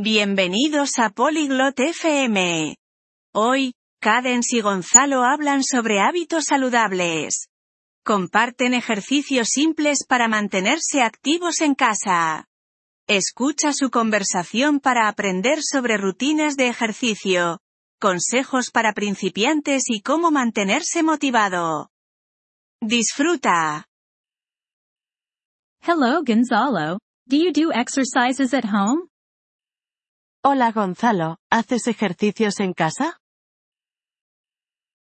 Bienvenidos a Polyglot FM. Hoy, Cadence y Gonzalo hablan sobre hábitos saludables. Comparten ejercicios simples para mantenerse activos en casa. Escucha su conversación para aprender sobre rutinas de ejercicio, consejos para principiantes y cómo mantenerse motivado. Disfruta. Hello, Gonzalo. Do you do exercises at home? Hola Gonzalo, ¿haces ejercicios en casa?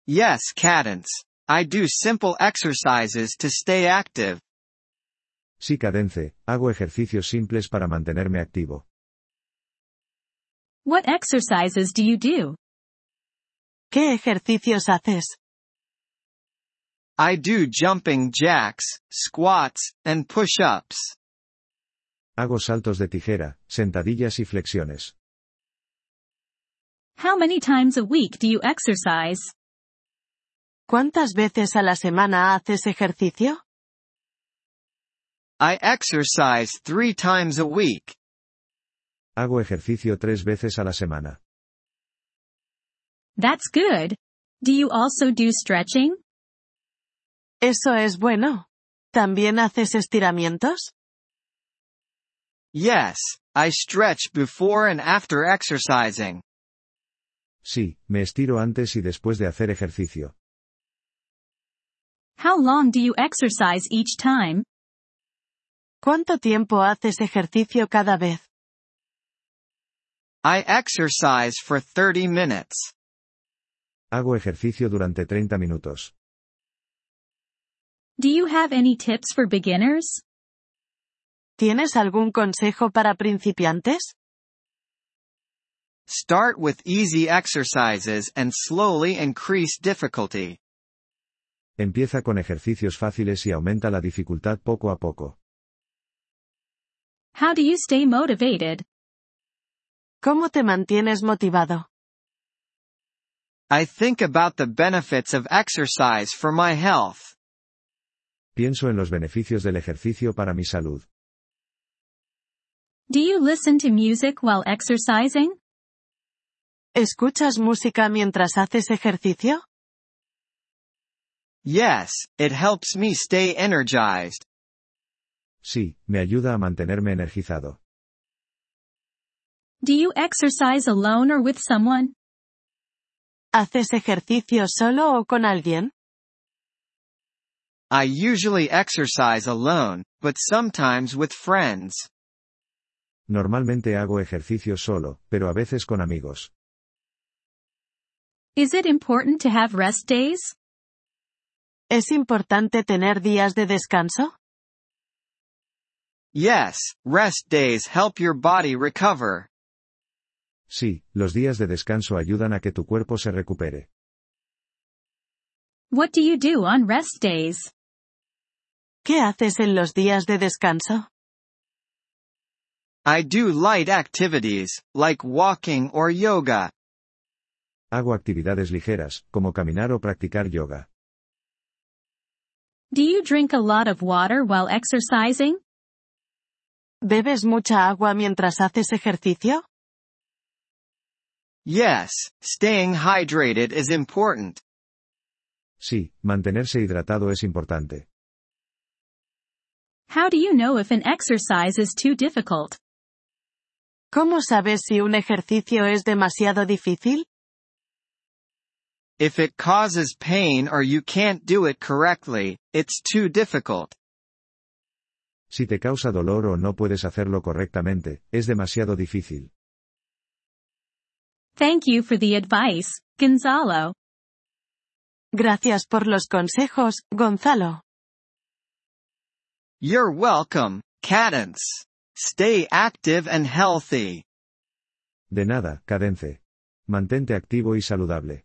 Yes, Cadence. I do simple exercises to stay active. Sí, Cadence, hago ejercicios simples para mantenerme activo. What exercises do you do? ¿Qué ejercicios haces? I do jumping jacks, squats, and push-ups. Hago saltos de tijera, sentadillas y flexiones. How many times a week do you exercise? ¿Cuántas veces a la semana haces ejercicio? I exercise three times a week. Hago ejercicio tres veces a la semana. That's good. Do you also do stretching? Eso es bueno. ¿También haces estiramientos? Yes, I stretch before and after exercising. Sí, me estiro antes y después de hacer ejercicio. How long do you exercise each time? ¿Cuánto tiempo haces ejercicio cada vez? I exercise for 30 minutes. Hago ejercicio durante 30 minutos. Do you have any tips for beginners? ¿Tienes algún consejo para principiantes? Start with easy exercises and slowly increase difficulty. Empieza con ejercicios fáciles y aumenta la dificultad poco a poco. How do you stay motivated? ¿Cómo te mantienes motivado? I think about the benefits of exercise for my health. Pienso en los beneficios del ejercicio para mi salud. Do you listen to music while exercising? ¿Escuchas música mientras haces ejercicio? Yes, it helps me stay energized. Sí, me ayuda a mantenerme energizado. Do you exercise alone or with someone? ¿Haces ejercicio solo o con alguien? I usually exercise alone, but sometimes with friends. Normalmente hago ejercicio solo, pero a veces con amigos. Is it important to have rest days? ¿Es importante tener días de descanso? Yes, rest days help your body recover. Sí, los días de descanso ayudan a que tu cuerpo se recupere. What do you do on rest days? ¿Qué haces en los días de descanso? I do light activities, like walking or yoga. Hago actividades ligeras, como caminar o practicar yoga. Do you drink a lot of water while exercising? ¿Bebes mucha agua mientras haces ejercicio? Yes, staying hydrated is important. Sí, mantenerse hidratado es importante. How do you know if an exercise is too difficult? ¿Cómo sabes si un ejercicio es demasiado difícil? If it causes pain or you can't do it correctly, it's too difficult. Si te causa dolor o no puedes hacerlo correctamente, es demasiado difícil. Thank you for the advice, Gonzalo. Gracias por los consejos, Gonzalo. You're welcome, Cadence. Stay active and healthy. De nada, Cadence. Mantente activo y saludable.